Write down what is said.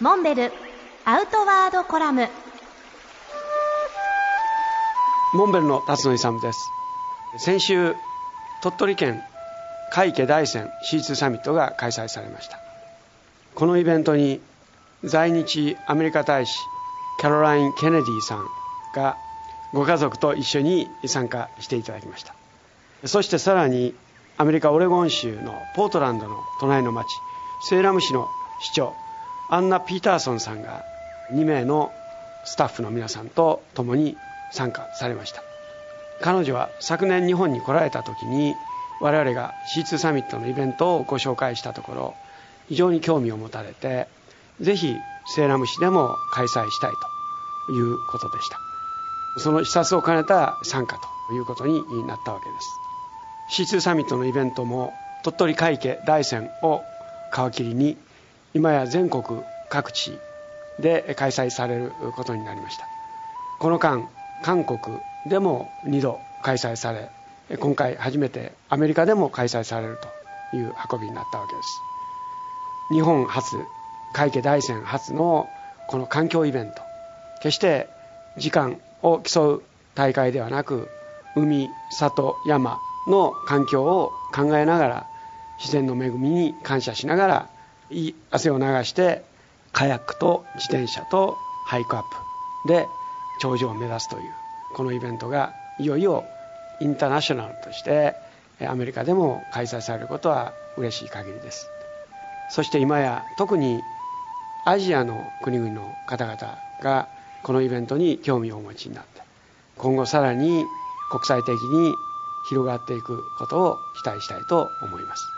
モンベルアウトワードコラム。モンベルの辰野勇です。先週鳥取県海家大山 C2 サミットが開催されました。このイベントに在日アメリカ大使キャロライン・ケネディさんがご家族と一緒に参加していただきました。そしてさらにアメリカオレゴン州のポートランドの隣の町セーラム市の市長アンナ・ピーターソンさんが2名のスタッフの皆さんと共に参加されました。彼女は昨年日本に来られた時に我々が C2 サミットのイベントをご紹介したところ非常に興味を持たれてぜひセーラム市でも開催したいということでした。その視察を兼ねた参加ということになったわけです。C2 サミットのイベントも鳥取会計大山を皮切りに今や全国各地で開催されることになりました。この間韓国でも2度開催され今回初めてアメリカでも開催されるという運びになったわけです。日本初会計大山初のこの環境イベント。決して時間を競う大会ではなく海里山の環境を考えながら自然の恵みに感謝しながら汗を流してカヤックと自転車とハイクアップで頂上を目指すというこのイベントがいよいよインターナショナルとしてアメリカでも開催されることは嬉しい限りです。そして今や特にアジアの国々の方々がこのイベントに興味をお持ちになって今後さらに国際的に広がっていくことを期待したいと思います。